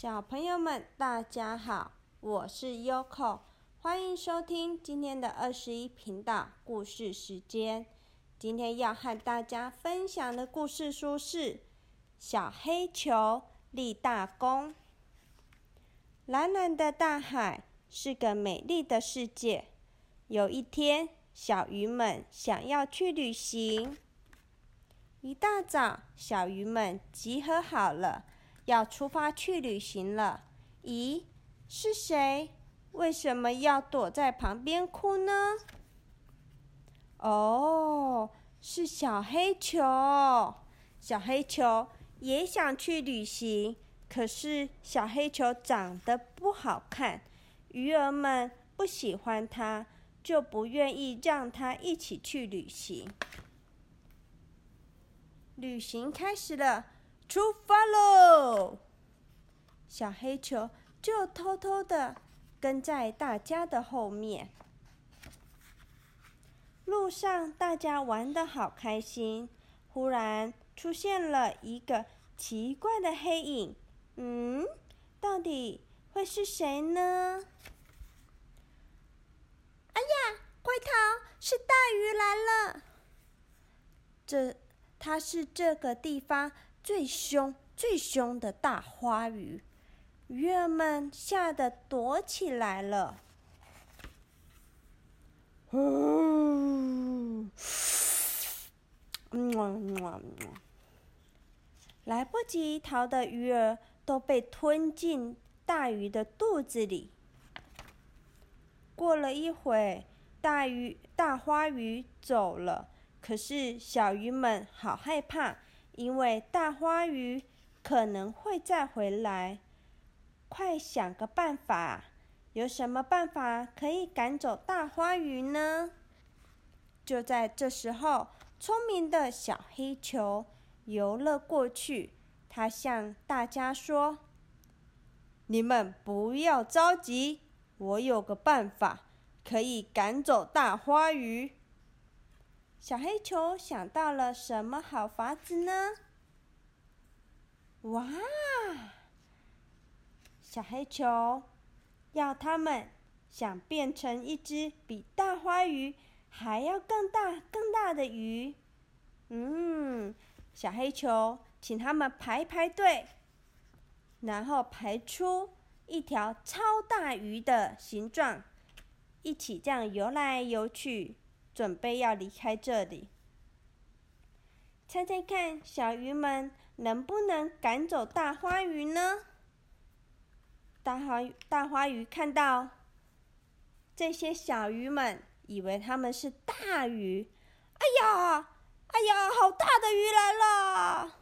小朋友们，大家好，我是 Yoko，欢迎收听今天的二十一频道故事时间。今天要和大家分享的故事书是《小黑球立大功》。蓝蓝的大海是个美丽的世界。有一天，小鱼们想要去旅行。一大早，小鱼们集合好了。要出发去旅行了。咦，是谁？为什么要躲在旁边哭呢？哦，是小黑球。小黑球也想去旅行，可是小黑球长得不好看，鱼儿们不喜欢它，就不愿意让它一起去旅行。旅行开始了。出发喽！小黑球就偷偷的跟在大家的后面。路上大家玩的好开心，忽然出现了一个奇怪的黑影。嗯，到底会是谁呢？哎呀，快逃！是大鱼来了。这，它是这个地方。最凶、最凶的大花鱼，鱼儿们吓得躲起来了。嗯，来不及逃的鱼儿都被吞进大鱼的肚子里。过了一会，大鱼、大花鱼走了，可是小鱼们好害怕。因为大花鱼可能会再回来，快想个办法！有什么办法可以赶走大花鱼呢？就在这时候，聪明的小黑球游了过去，他向大家说：“你们不要着急，我有个办法可以赶走大花鱼。”小黑球想到了什么好法子呢？哇！小黑球要他们想变成一只比大花鱼还要更大、更大的鱼。嗯，小黑球请他们排排队，然后排出一条超大鱼的形状，一起这样游来游去。准备要离开这里，猜猜看，小鱼们能不能赶走大花鱼呢？大花大花鱼看到这些小鱼们，以为他们是大鱼。哎呀，哎呀，好大的鱼来了！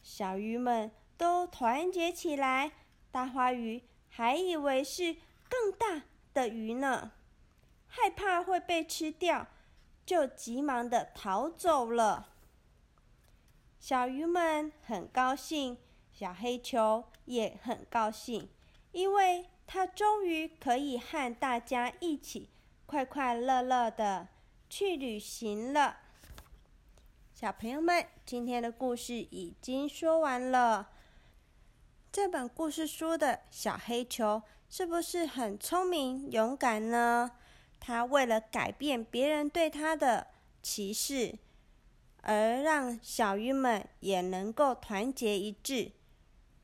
小鱼们都团结起来，大花鱼还以为是更大的鱼呢。害怕会被吃掉，就急忙的逃走了。小鱼们很高兴，小黑球也很高兴，因为它终于可以和大家一起快快乐乐的去旅行了。小朋友们，今天的故事已经说完了。这本故事书的小黑球是不是很聪明勇敢呢？他为了改变别人对他的歧视，而让小鱼们也能够团结一致。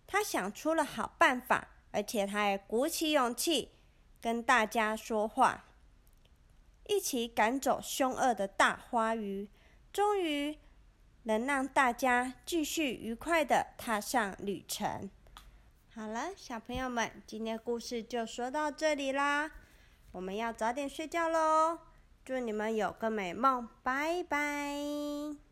他想出了好办法，而且他还鼓起勇气跟大家说话，一起赶走凶恶的大花鱼，终于能让大家继续愉快的踏上旅程。好了，小朋友们，今天故事就说到这里啦。我们要早点睡觉喽，祝你们有个美梦，拜拜。